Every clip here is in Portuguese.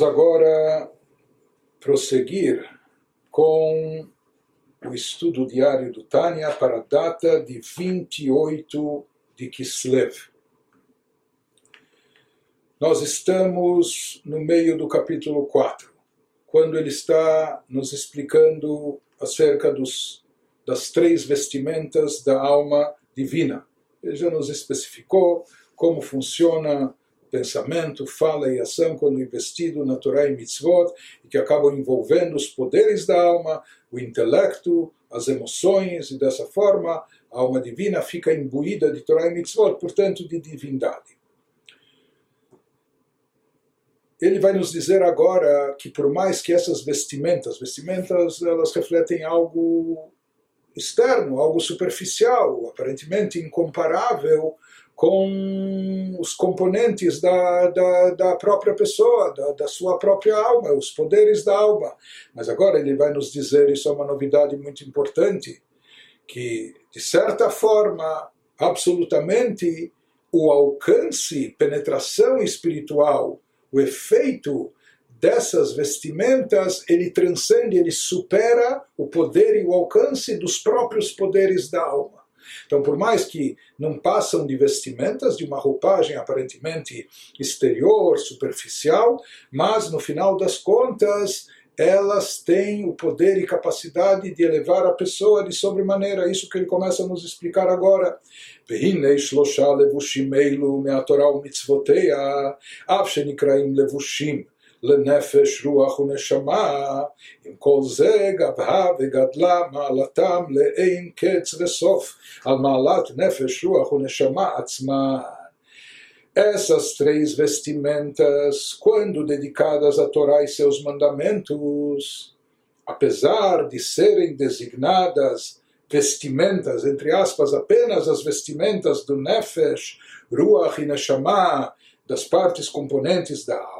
Vamos agora prosseguir com o estudo diário do Tânia para a data de 28 de Kislev. Nós estamos no meio do capítulo 4, quando ele está nos explicando acerca dos, das três vestimentas da alma divina. Ele já nos especificou como funciona pensamento, fala e ação quando investido na Torá e Mitzvot, e que acabam envolvendo os poderes da alma, o intelecto, as emoções, e dessa forma a alma divina fica imbuída de Torá e Mitzvot, portanto de divindade. Ele vai nos dizer agora que por mais que essas vestimentas, vestimentas elas refletem algo externo, algo superficial, aparentemente incomparável com os componentes da, da, da própria pessoa, da, da, sua própria alma, os poderes da alma. Mas agora ele vai nos dizer, isso é uma novidade muito importante, que de certa forma, absolutamente, o alcance, penetração espiritual, o efeito dessas vestimentas, ele transcende, ele supera o poder e o alcance dos próprios poderes da alma. Então, por mais que não passam de vestimentas, de uma roupagem aparentemente exterior, superficial, mas no final das contas elas têm o poder e capacidade de elevar a pessoa de sobremaneira. Isso que ele começa a nos explicar agora. והנה שלושה לבושים אלו מהתורה ומצוותיה, אף שנקראים לבושים לנפש, רוח ונשמה, עם כל זה גבהה וגדלה מעלתם לאין קץ וסוף, על מעלת נפש, רוח ונשמה עצמה. Essas três vestimentas, quando dedicadas a Torá e seus mandamentos, apesar de serem designadas vestimentas, entre aspas, apenas as vestimentas do Nefesh, Ruach e Neshama, das partes componentes da alma,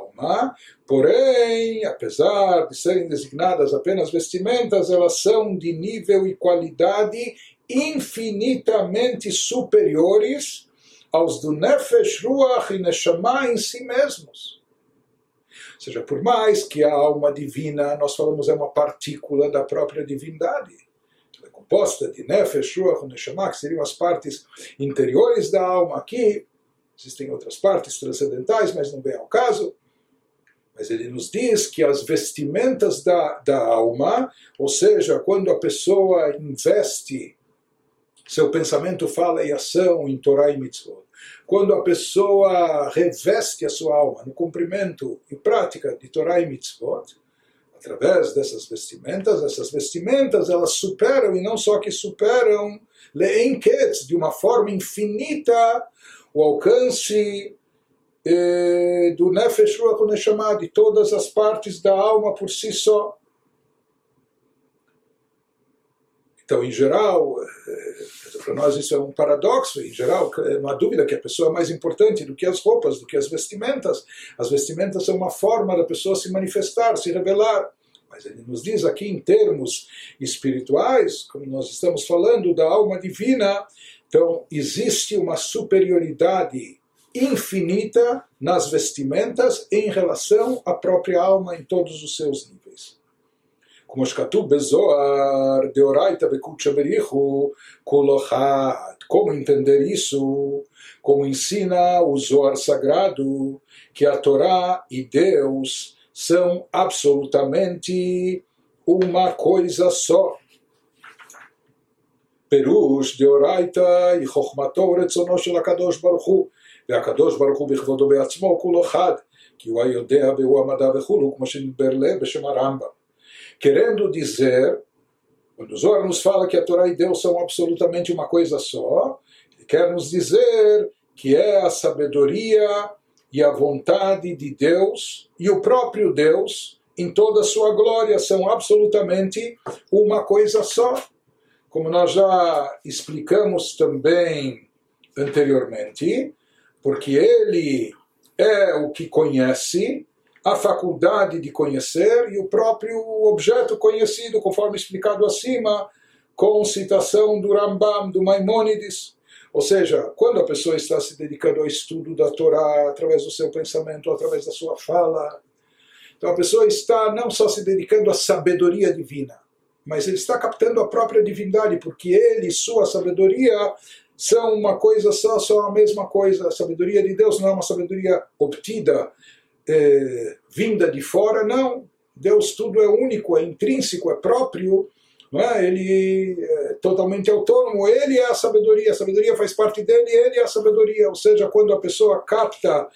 porém, apesar de serem designadas apenas vestimentas, elas são de nível e qualidade infinitamente superiores aos do Nefesh, Ruach e Neshama em si mesmos. Ou seja, por mais que a alma divina, nós falamos, é uma partícula da própria divindade, ela é composta de Nefesh, Ruach e Neshama, que seriam as partes interiores da alma aqui, existem outras partes transcendentais, mas não vem ao caso. Mas ele nos diz que as vestimentas da, da alma, ou seja, quando a pessoa investe seu pensamento, fala e ação em Torá e Mitzvot. Quando a pessoa reveste a sua alma no cumprimento e prática de Torá e Mitzvot, através dessas vestimentas, essas vestimentas elas superam, e não só que superam, leenketz, de uma forma infinita, o alcance eh, do Nefesh Ruach Neshama, de todas as partes da alma por si só. Então, em geral, para nós isso é um paradoxo, em geral, é uma dúvida que a pessoa é mais importante do que as roupas, do que as vestimentas. As vestimentas são uma forma da pessoa se manifestar, se revelar. Mas ele nos diz aqui em termos espirituais, como nós estamos falando da alma divina, então existe uma superioridade infinita nas vestimentas em relação à própria alma em todos os seus níveis como שכתוב בזוהר, דאורייתא וקודשא בריחו, כל אחד. Como entender isso? Como ensina o Zohar Sagrado, que a Torá e Deus são absolutamente uma coisa só. פירוש דאורייתא היא חוכמתו ורצונו של הקדוש ברוך הוא, והקדוש ברוך הוא בכבודו בעצמו כולו חד, כי הוא היודע והוא המדע וכולו, כמו שנדבר לב בשם הרמב"ם. querendo dizer, quando o Zohar nos fala que a Torá e Deus são absolutamente uma coisa só, ele quer nos dizer que é a sabedoria e a vontade de Deus e o próprio Deus em toda a sua glória são absolutamente uma coisa só. Como nós já explicamos também anteriormente, porque ele é o que conhece a faculdade de conhecer e o próprio objeto conhecido, conforme explicado acima, com citação do Rambam, do Maimônides. Ou seja, quando a pessoa está se dedicando ao estudo da Torá, através do seu pensamento, através da sua fala, Então a pessoa está não só se dedicando à sabedoria divina, mas ele está captando a própria divindade, porque ele sua sabedoria são uma coisa só, são a mesma coisa. A sabedoria de Deus não é uma sabedoria obtida, é, vinda de fora, não. Deus tudo é único, é intrínseco, é próprio, é? ele é totalmente autônomo, ele é a sabedoria, a sabedoria faz parte dele, ele é a sabedoria. Ou seja, quando a pessoa capta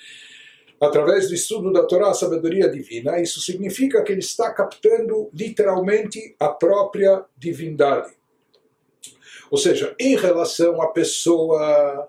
através do estudo da Torá a sabedoria divina, isso significa que ele está captando literalmente a própria divindade. Ou seja, em relação à pessoa,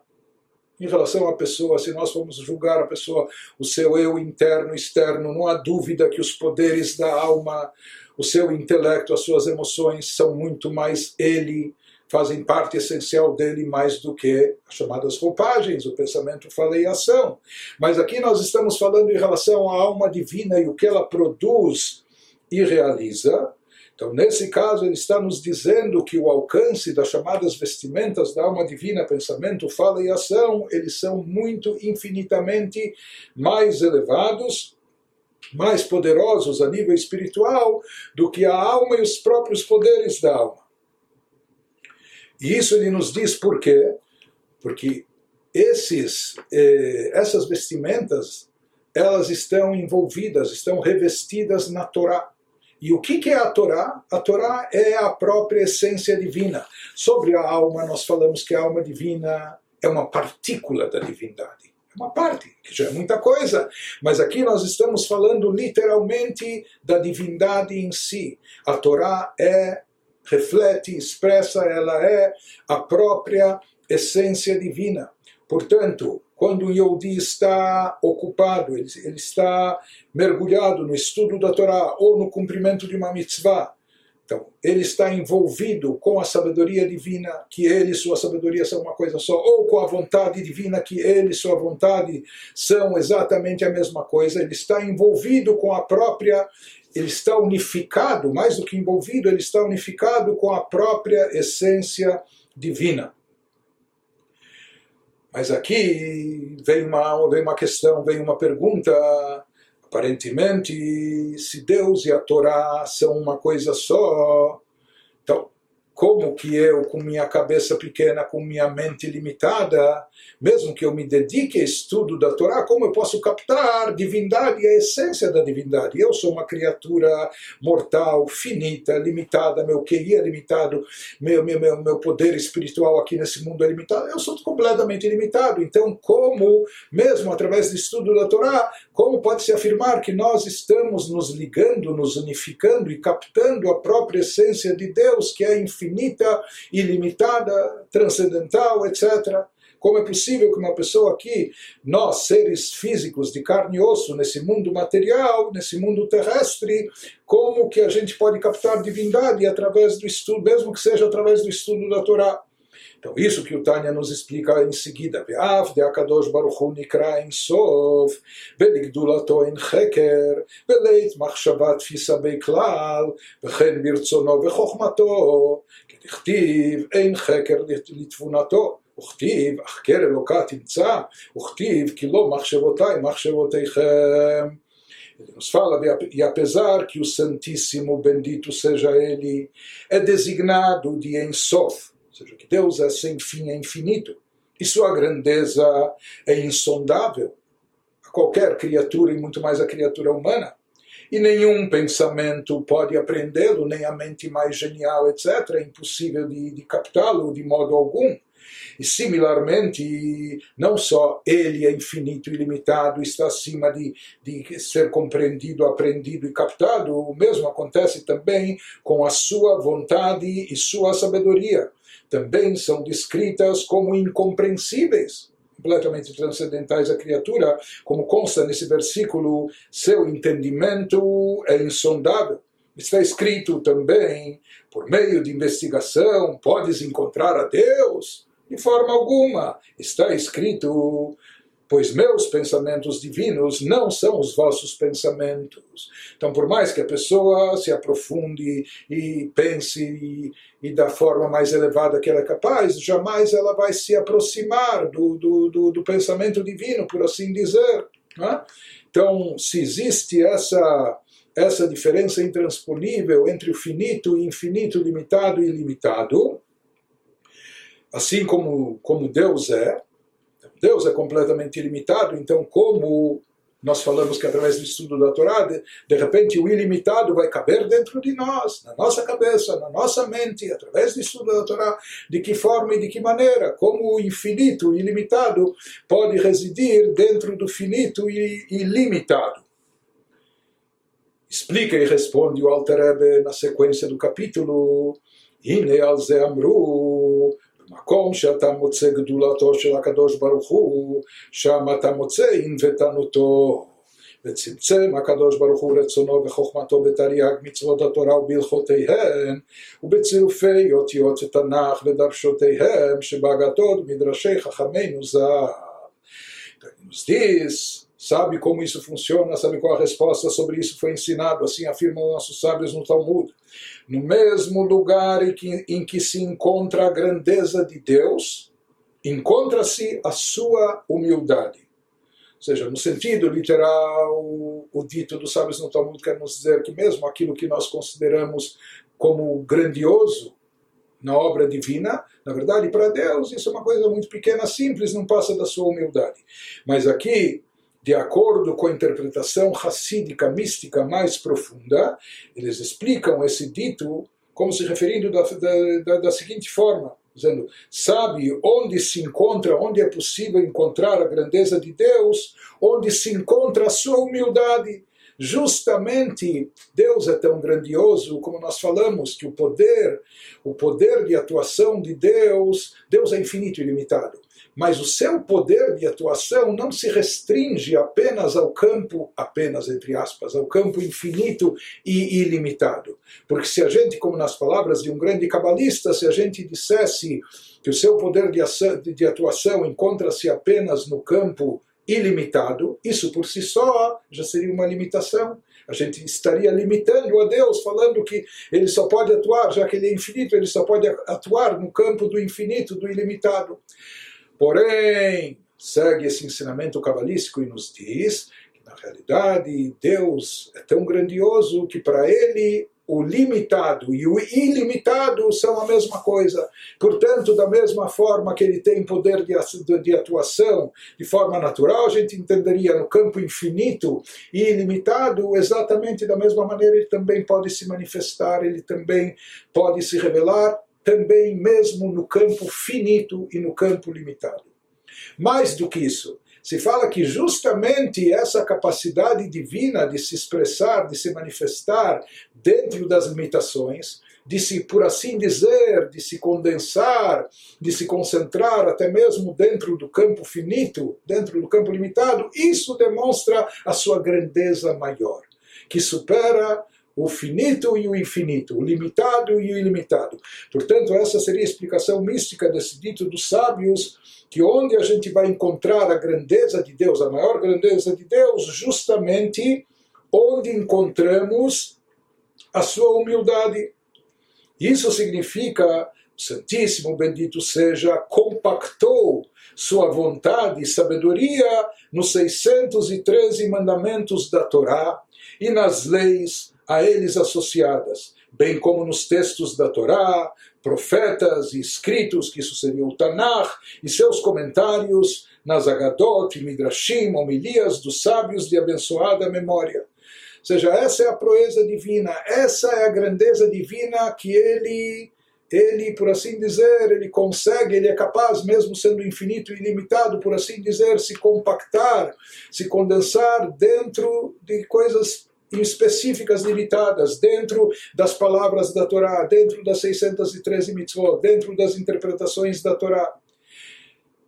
em relação à pessoa, se nós formos julgar a pessoa, o seu eu interno, externo, não há dúvida que os poderes da alma, o seu intelecto, as suas emoções são muito mais ele, fazem parte essencial dele mais do que as chamadas roupagens, o pensamento, fala e ação. Mas aqui nós estamos falando em relação à alma divina e o que ela produz e realiza, então, nesse caso, ele está nos dizendo que o alcance das chamadas vestimentas da alma divina, pensamento, fala e ação, eles são muito infinitamente mais elevados, mais poderosos a nível espiritual do que a alma e os próprios poderes da alma. E isso ele nos diz por quê? Porque esses, eh, essas vestimentas, elas estão envolvidas, estão revestidas na Torá. E o que, é a Torá? A Torá é a própria essência divina. Sobre a alma, nós falamos que a alma divina é uma partícula da divindade. É uma parte, que já é muita coisa. Mas aqui nós estamos falando literalmente da divindade em si. A Torá é, reflete, expressa, ela é a própria essência divina. Portanto, quando o Yehudi está ocupado, ele, ele está mergulhado no estudo da Torá ou no cumprimento de uma mitzvah, então, ele está envolvido com a sabedoria divina, que ele e sua sabedoria são uma coisa só, ou com a vontade divina, que ele e sua vontade são exatamente a mesma coisa. Ele está envolvido com a própria, ele está unificado, mais do que envolvido, ele está unificado com a própria essência divina. Mas aqui vem uma, vem uma questão, vem uma pergunta. Aparentemente, se Deus e a Torá são uma coisa só, então como que eu, com minha cabeça pequena, com minha mente limitada, mesmo que eu me dedique ao estudo da Torá, como eu posso captar a divindade a essência da divindade? Eu sou uma criatura mortal, finita, limitada, meu QI é limitado, meu, meu, meu, meu poder espiritual aqui nesse mundo é limitado, eu sou completamente limitado. Então, como, mesmo através do estudo da Torá, como pode-se afirmar que nós estamos nos ligando, nos unificando e captando a própria essência de Deus, que é infinita? ilimitada, transcendental, etc. Como é possível que uma pessoa aqui, nós, seres físicos de carne e osso, nesse mundo material, nesse mundo terrestre, como que a gente pode captar divindade através do estudo, mesmo que seja através do estudo da Torá? Então, isso que o Tânia nos explica em seguida. Ve'af de Akadosh Baruch Hu nikra em sof, ve'ligdulato en cheker, ve'leit machshavat tfisa beklal, וכן ברצונו וחוכמתו, כדכתיב אין חקר לתבונתו. וכתיב, החקר אלוקה תמצא, וכתיv que lo מחשבותיי, מחשבותיכם. Ele nos fala, e apesar que o Santíssimo, bendito seja Ele, é designado de Ensof, ou seja, que Deus é sem fim, é infinito, e sua grandeza é insondável a qualquer criatura e muito mais a criatura humana. E nenhum pensamento pode apreendê-lo, nem a mente mais genial, etc. É impossível de, de captá-lo de modo algum. E similarmente, não só ele é infinito e ilimitado, está acima de, de ser compreendido, aprendido e captado, o mesmo acontece também com a sua vontade e sua sabedoria também são descritas como incompreensíveis, completamente transcendentais à criatura, como consta nesse versículo, seu entendimento é insondável. Está escrito também, por meio de investigação, podes encontrar a Deus? De forma alguma. Está escrito, pois meus pensamentos divinos não são os vossos pensamentos. Então, por mais que a pessoa se aprofunde e pense e, e da forma mais elevada que ela é capaz, jamais ela vai se aproximar do, do, do, do pensamento divino, por assim dizer. Né? Então, se existe essa essa diferença intransponível entre o finito e infinito, limitado e ilimitado, assim como, como Deus é. Deus é completamente ilimitado, então como nós falamos que através do estudo da Torá, de, de, repente o ilimitado vai caber dentro de nós, na nossa cabeça, na nossa mente, através do estudo da Torá, de que forma e de que maneira, como o infinito, o ilimitado, pode residir dentro do finito e ilimitado. Explica e responde o Alter na sequência do capítulo, Hine al Zamru. אמרו מקום שאתה מוצא גדולתו של הקדוש ברוך הוא, שם אתה מוצא ענוותנותו. וצמצם הקדוש ברוך הוא רצונו וחוכמתו בתרי"ג מצוות התורה ובהלכותיהן ובצירופי אותיות התנ"ך ודרשותיהם שבהגתות מדרשי חכמינו ז"ל. Diz sabe como isso funciona, sabe qual a resposta sobre isso foi ensinado, assim afirmam nossos sábios no Talmud. No mesmo lugar em que, em que se encontra a grandeza de Deus, encontra-se a sua humildade. Ou seja, no sentido literal, o dito dos sábios no Talmud quer nos dizer que mesmo aquilo que nós consideramos como grandioso na obra divina, na verdade, para Deus isso é uma coisa muito pequena, simples, não passa da sua humildade. Mas aqui de acordo com a interpretação racídica, mística mais profunda, eles explicam esse dito como se referindo da, da, da, seguinte forma, dizendo, sabe onde se encontra, onde é possível encontrar a grandeza de Deus, onde se encontra a sua humildade. Justamente Deus é tão grandioso, como nós falamos, que o poder, o poder de atuação de Deus, Deus é infinito e ilimitado mas o seu poder de atuação não se restringe apenas ao campo, apenas entre aspas, ao campo infinito e ilimitado. Porque se a gente, como nas palavras de um grande cabalista, se a gente dissesse que o seu poder de, ação, de atuação encontra-se apenas no campo ilimitado, isso por si só já seria uma limitação. A gente estaria limitando a Deus, falando que ele só pode atuar, já que ele é infinito, ele só pode atuar no campo do infinito, do ilimitado. Porém, segue esse ensinamento cabalístico e nos diz que, na realidade, Deus é tão grandioso que para ele o limitado e o ilimitado são a mesma coisa. Portanto, da mesma forma que ele tem poder de atuação de forma natural, a gente entenderia no campo infinito e ilimitado, exatamente da mesma maneira ele também pode se manifestar, ele também pode se revelar também mesmo no campo finito e no campo limitado. Mais do que isso, se fala que justamente essa capacidade divina de se expressar, de se manifestar dentro das limitações, de se, por assim dizer, de se condensar, de se concentrar até mesmo dentro do campo finito, dentro do campo limitado, isso demonstra a sua grandeza maior, que supera o finito e o infinito, o limitado e o ilimitado. Portanto, essa seria a explicação mística desse dito dos sábios, que onde a gente vai encontrar a grandeza de Deus, a maior grandeza de Deus, justamente onde encontramos a sua humildade. Isso significa, Santíssimo Bendito seja, compactou sua vontade e sabedoria nos 613 mandamentos da Torá e nas leis a eles associadas, bem como nos textos da Torá, profetas e escritos, que isso seria o Tanakh, e seus comentários nas Agadot Midrashim, homilias dos sábios de abençoada memória. Ou seja, essa é a proeza divina, essa é a grandeza divina que ele ele, por assim dizer, ele consegue, ele é capaz, mesmo sendo infinito e ilimitado, por assim dizer, se compactar, se condensar dentro de coisas específicas limitadas dentro das palavras da Torá, dentro das 613 mitzvot, dentro das interpretações da Torá.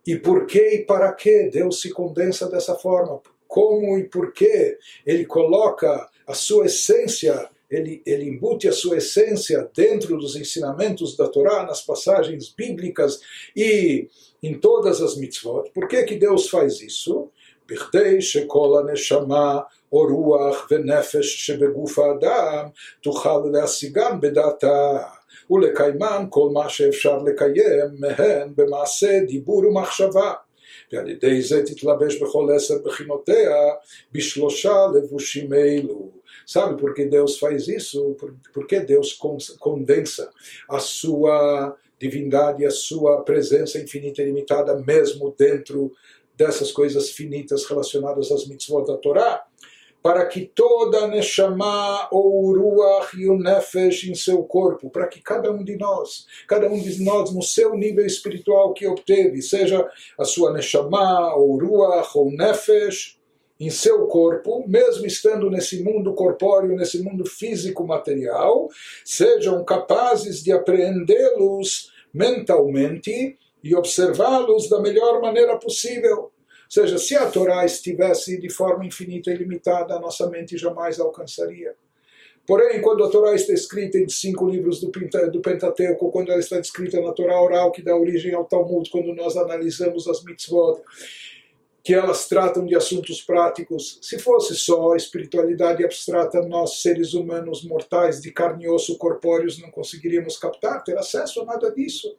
E por que e para que Deus se condensa dessa forma? Como e por que ele coloca a sua essência ele, ele, embute a sua essência dentro dos ensinamentos da Torá, nas passagens bíblicas e em todas as mitzvot. Por que, que Deus faz isso? Perdei Shekola Neshama או רוח ונפש שבגוף האדם תוכל להשיגם בדעתה ולקיימן כל מה שאפשר לקיים מהן במעשה, דיבור ומחשבה. ועל ידי זה תתלבש בכל עשר בחינותיה בשלושה לבושים אלו. Sabe por que Deus faz isso? Por, porque Deus condensa a sua divindade, a sua presença infinita e limitada, mesmo dentro dessas coisas finitas relacionadas às mitzvot da Torá, Para que toda Neshama ou Ruach e o Nefesh em seu corpo, para que cada um de nós, cada um de nós no seu nível espiritual que obteve, seja a sua Neshama ou Ruach ou Nefesh, em seu corpo, mesmo estando nesse mundo corpóreo, nesse mundo físico material, sejam capazes de apreendê-los mentalmente e observá-los da melhor maneira possível. Ou seja, se a Torá estivesse de forma infinita e limitada, a nossa mente jamais alcançaria. Porém, quando a Torá está escrita em cinco livros do, Pentateuco, quando ela está escrita na Torá oral que dá origem ao Talmud, quando nós analisamos as mitzvot, que elas tratam de assuntos práticos. Se fosse só espiritualidade abstrata, nós, seres humanos mortais de carne e osso corpóreos, não conseguiríamos captar, ter acesso a nada disso.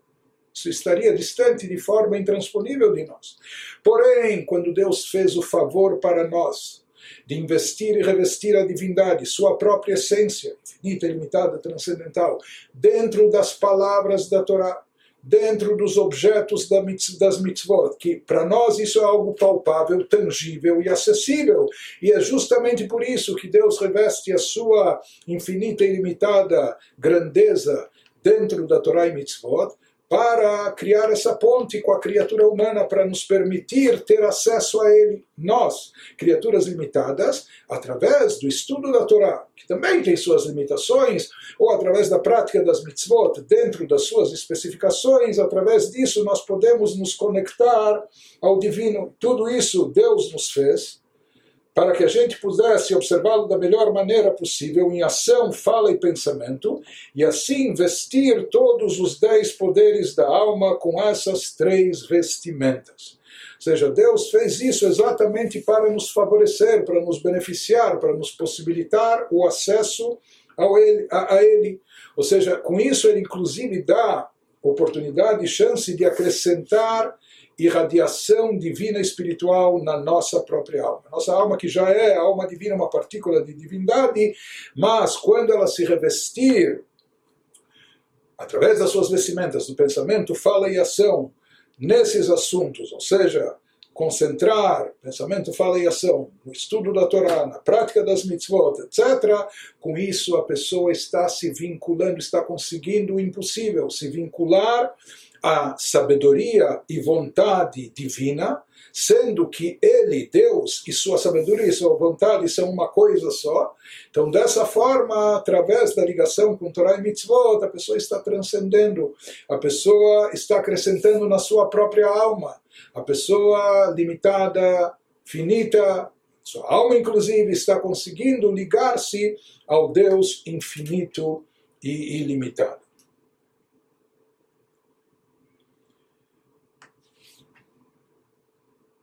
Estaria distante de forma intransponível de nós. Porém, quando Deus fez o favor para nós de investir e revestir a divindade, sua própria essência, infinita, ilimitada, transcendental, dentro das palavras da Torá, dentro dos objetos das mitzvot, que para nós isso é algo palpável, tangível e acessível. E é justamente por isso que Deus reveste a sua infinita e ilimitada grandeza dentro da Torá e mitzvot, para criar essa ponte com a criatura humana, para nos permitir ter acesso a Ele. Nós, criaturas limitadas, através do estudo da Torá, que também tem suas limitações, ou através da prática das mitzvot, dentro das suas especificações, através disso nós podemos nos conectar ao divino. Tudo isso Deus nos fez para que a gente pudesse observá-lo da melhor maneira possível, em ação, fala e pensamento, e assim vestir todos os dez poderes da alma com essas três vestimentas. Ou seja, Deus fez isso exatamente para nos favorecer, para nos beneficiar, para nos possibilitar o acesso ao ele, a, a Ele. Ou seja, com isso Ele inclusive dá oportunidade e chance de acrescentar irradiação divina espiritual na nossa própria alma. Nossa alma, que já é a alma divina, uma partícula de divindade, mas quando ela se revestir, através das suas vestimentas, do pensamento, fala e ação, nesses assuntos, ou seja, concentrar pensamento, fala e ação no estudo da Torá, na prática das mitzvot, etc., com isso a pessoa está se vinculando, está conseguindo o impossível, se vincular a sabedoria e vontade divina, sendo que ele, Deus, e sua sabedoria e sua vontade são uma coisa só. Então, dessa forma, através da ligação com Torah e Mitzvot, a pessoa está transcendendo, a pessoa está acrescentando na sua própria alma. A pessoa limitada, finita, sua alma, inclusive, está conseguindo ligar-se ao Deus infinito e ilimitado.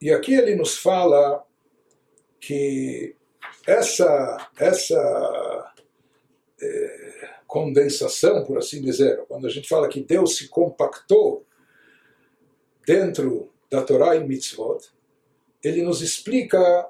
E aqui ele nos fala que essa, essa é, condensação, por assim dizer, quando a gente fala que Deus se compactou dentro da Torá e Mitzvot, ele nos explica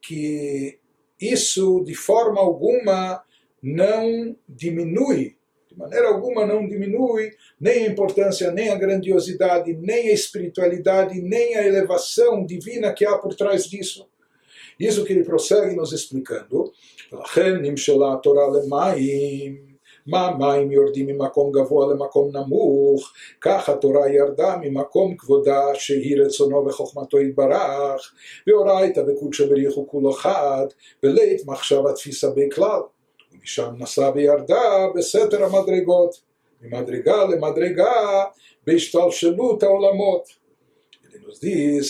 que isso de forma alguma não diminui de maneira alguma não diminui nem a importância, nem a grandiosidade, nem a espiritualidade, nem a elevação divina que há por trás disso. Isso que ele prossegue nos explicando. מה המים יורדים ממקום גבוה למקום נמוך, כך התורה ירדה ממקום כבודה שהיא רצונו וחוכמתו יתברך, ואורייתא וקודשא בריחו כולו חד, ולית מחשב התפיסה בכלל. ומשם נסע וירדה בסתר המדרגות, ממדרגה למדרגה בהשתלשלות העולמות. Ele nos diz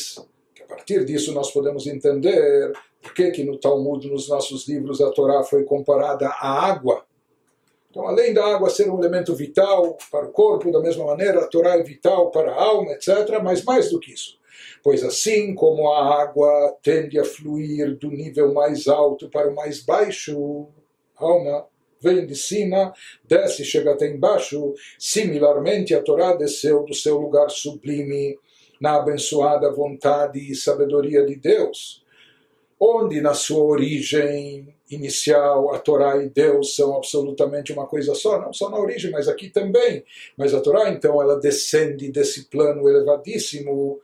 que a partir disso nós podemos entender por que, que no Talmud, nos nossos livros, a Torá foi comparada à água. Então, além da água ser um elemento vital para o corpo, da mesma maneira, a Torá é vital para a alma, etc., mas mais do que isso. Pois assim como a água tende a fluir do nível mais alto para o mais baixo, alma vem de cima, desce e chega até embaixo. Similarmente, a Torá desceu do seu lugar sublime na abençoada vontade e sabedoria de Deus. onde na sua origem inicial a Torá e Deus são absolutamente uma coisa só, não só na origem, mas aqui também. Mas a Torá então ela descende desse plano elevadíssimo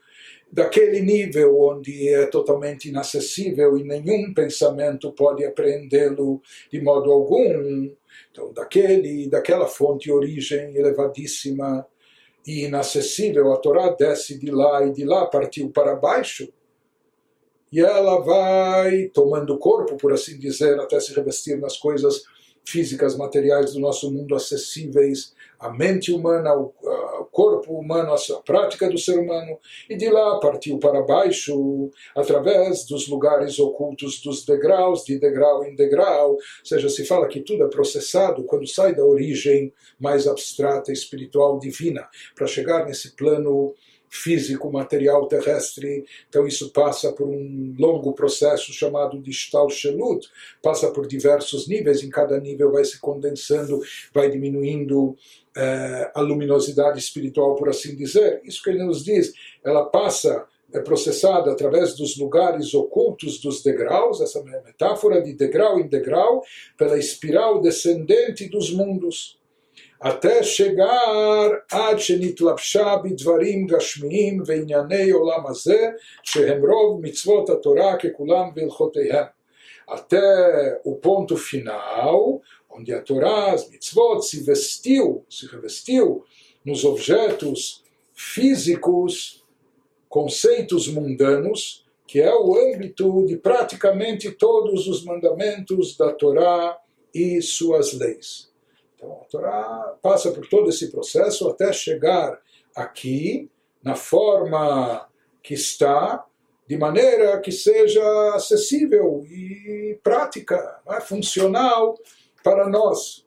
daquele nível onde é totalmente inacessível e nenhum pensamento pode apreendê-lo de modo algum. Então, daquele, daquela fonte origem elevadíssima e inacessível, a Torá desce de lá e de lá partiu para baixo e ela vai tomando corpo, por assim dizer, até se revestir nas coisas físicas, materiais do nosso mundo acessíveis à mente humana, ao corpo humano, à prática do ser humano, e de lá partiu para baixo, através dos lugares ocultos dos degraus, de degrau em degrau, ou seja, se fala que tudo é processado quando sai da origem mais abstrata, espiritual, divina, para chegar nesse plano físico, material terrestre. Então isso passa por um longo processo chamado de Stalshelut, passa por diversos níveis, em cada nível vai se condensando, vai diminuindo eh, a luminosidade espiritual, por assim dizer. Isso que ele nos diz, ela passa é processada através dos lugares ocultos dos degraus, essa metáfora de degrau em degrau, pela espiral descendente dos mundos até chegar עד שנתלבשה בדברים גשמיים וענייני עולם הזה, שהם רוב מצוות התורה ככולם והלכותיהם. Até o ponto final, onde a Torá, as mitzvot, se vestiu, se revestiu nos objetos físicos, conceitos mundanos, que é o âmbito de praticamente todos os mandamentos da Torá e suas leis. Então a Torá passa por todo esse processo até chegar aqui, na forma que está, de maneira que seja acessível e prática, é? funcional para nós.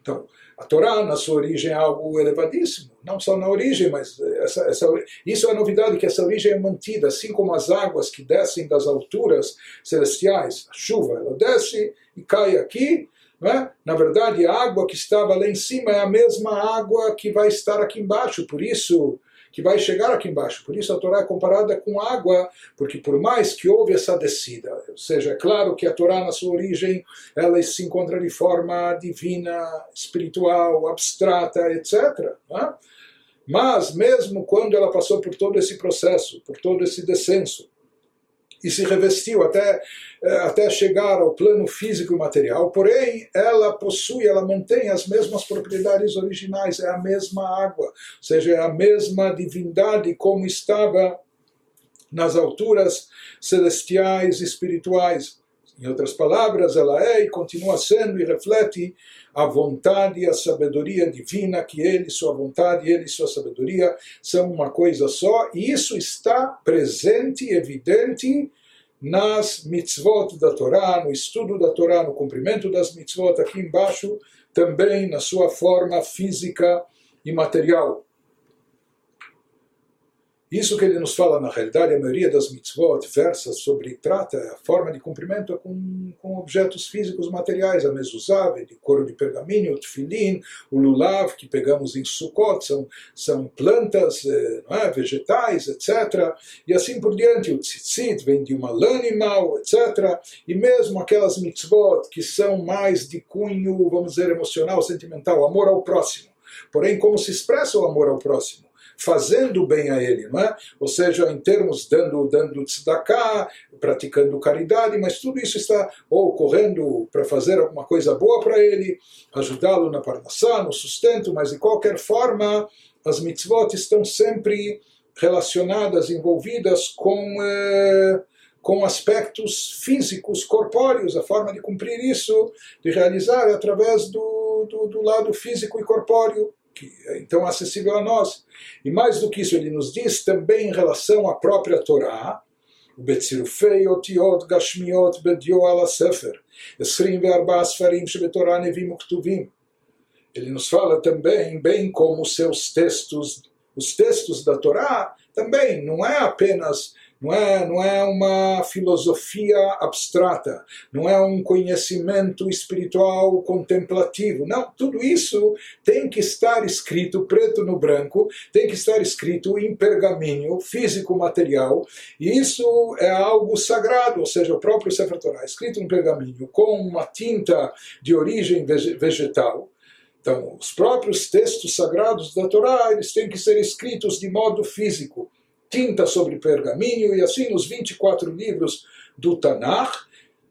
Então, a Torá, na sua origem, é algo elevadíssimo. Não só na origem, mas essa, essa, isso é a novidade, que essa origem é mantida, assim como as águas que descem das alturas celestiais. A chuva, ela desce e cai aqui, é? Na verdade, a água que estava lá em cima é a mesma água que vai estar aqui embaixo, por isso que vai chegar aqui embaixo. Por isso a Torá é comparada com água, porque por mais que houve essa descida, ou seja, é claro que a Torá na sua origem ela se encontra de forma divina, espiritual, abstrata, etc. É? Mas mesmo quando ela passou por todo esse processo, por todo esse descenso, e se revestiu até, eh, até chegar ao plano físico e material, porém ela possui, ela mantém as mesmas propriedades originais, é a mesma água, ou seja, é a mesma divindade como estava nas alturas celestiais espirituais. Em outras palavras, ela é e continua sendo e reflete a vontade e a sabedoria divina, que ele, sua vontade, ele sua sabedoria são uma coisa só, e isso está presente, evidente, nas mitzvot da Torá, no estudo da Torá, no cumprimento das mitzvot, aqui embaixo, também na sua forma física e material. Isso que ele nos fala, na realidade, a maioria das mitzvot versa sobre, trata a forma de cumprimento com, com objetos físicos materiais, a mezuzá, de couro de pergaminho, o tefilin, o lulav, que pegamos em Sukkot, são, são plantas, eh, é, vegetais, etc. E assim por diante, o tzitzit vem de uma lã animal, etc. E mesmo aquelas mitzvot que são mais de cunho, vamos dizer, emocional, sentimental, amor ao próximo. Porém, como se expressa o amor ao próximo? Fazendo bem a ele, é? Ou seja, em termos dando dando tzedakah, praticando caridade, mas tudo isso está ocorrendo para fazer alguma coisa boa para ele, ajudá-lo na parnassá, no sustento, mas de qualquer forma as mitzvot estão sempre relacionadas, envolvidas com eh, com aspectos físicos, corpóreos, a forma de cumprir isso, de realizar através do, do, do lado físico e corpóreo que é então acessível a nós. E mais do que isso, ele nos diz também em relação à própria Torá, ובצירופי אותיות גשמיות בדיו על הספר, 24 ספרים שבתורה נביאים וכתובים. Ele nos fala também, bem como seus textos os textos da Torá também não é apenas não é, não é uma filosofia abstrata, não é um conhecimento espiritual contemplativo. Não, tudo isso tem que estar escrito preto no branco, tem que estar escrito em pergaminho físico material, e isso é algo sagrado, ou seja, o próprio Sefer Torah, escrito em pergaminho com uma tinta de origem vegetal. Então, os próprios textos sagrados da Torá, eles têm que ser escritos de modo físico tinta sobre pergaminho, e assim nos 24 livros do Tanakh,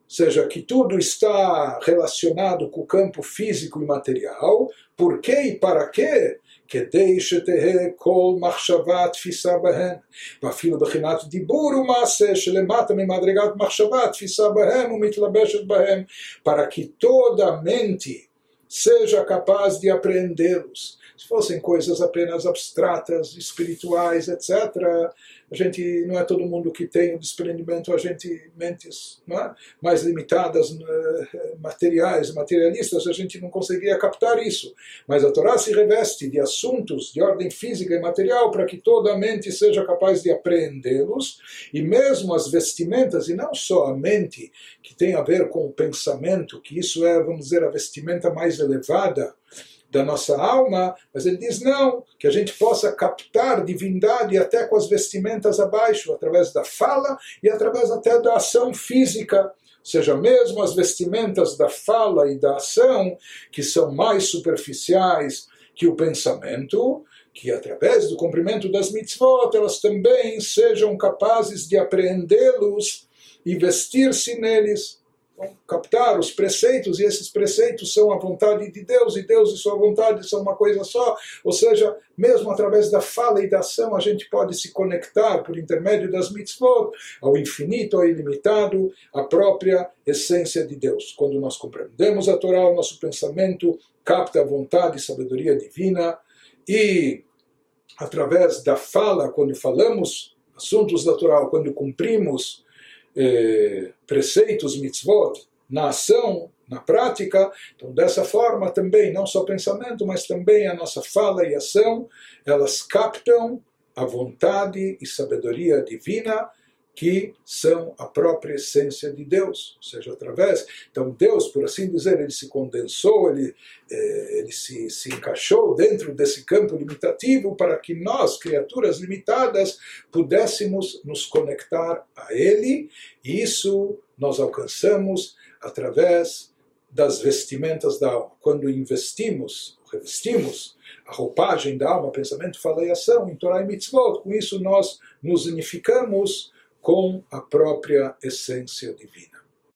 seja que tudo está relacionado com o campo físico e material, por que e para quê? כדי שתהא כל מחשבה תפיסה בהן, ואפילו בחינת דיבור ומעשה שלמטה ממדרגת מחשבה תפיסה בהם ומתלבשת בהם, para que toda mente seja capaz de apreendê-los se fossem coisas apenas abstratas, espirituais, etc., a gente não é todo mundo que tem o desprendimento, a gente mentes é? mais limitadas, eh, materiais, materialistas, a gente não conseguiria captar isso. Mas a Torá se reveste de assuntos de ordem física e material para que toda a mente seja capaz de apreendê-los, e mesmo as vestimentas, e não só a mente, que tem a ver com o pensamento, que isso é, vamos dizer, a vestimenta mais elevada da nossa alma, mas ele diz não, que a gente possa captar divindade até com as vestimentas abaixo, através da fala e através até da ação física. Ou seja, mesmo as vestimentas da fala e da ação, que são mais superficiais que o pensamento, que através do cumprimento das mitzvot elas também sejam capazes de apreendê-los e vestir-se neles captar os preceitos, e esses preceitos são a vontade de Deus, e Deus e sua vontade são uma coisa só. Ou seja, mesmo através da fala e da ação, a gente pode se conectar por intermédio das mitzvot ao infinito, ao ilimitado, à própria essência de Deus. Quando nós compreendemos a Torá, o nosso pensamento capta a vontade e sabedoria divina, e através da fala, quando falamos assuntos da Torá, quando cumprimos eh, preceitos mitzvot na ação, na prática. Então, dessa forma também, não só pensamento, mas também a nossa fala e ação, elas captam a vontade e sabedoria divina que são a própria essência de Deus, ou seja, através. Então, Deus, por assim dizer, ele se condensou, ele, eh, ele se, se encaixou dentro desse campo limitativo para que nós, criaturas limitadas, pudéssemos nos conectar a Ele, e isso nós alcançamos através das vestimentas da alma. Quando investimos, revestimos a roupagem da alma, pensamento, fala e ação, em Torah e Mitzvot, com isso nós nos unificamos com a própria essência divina.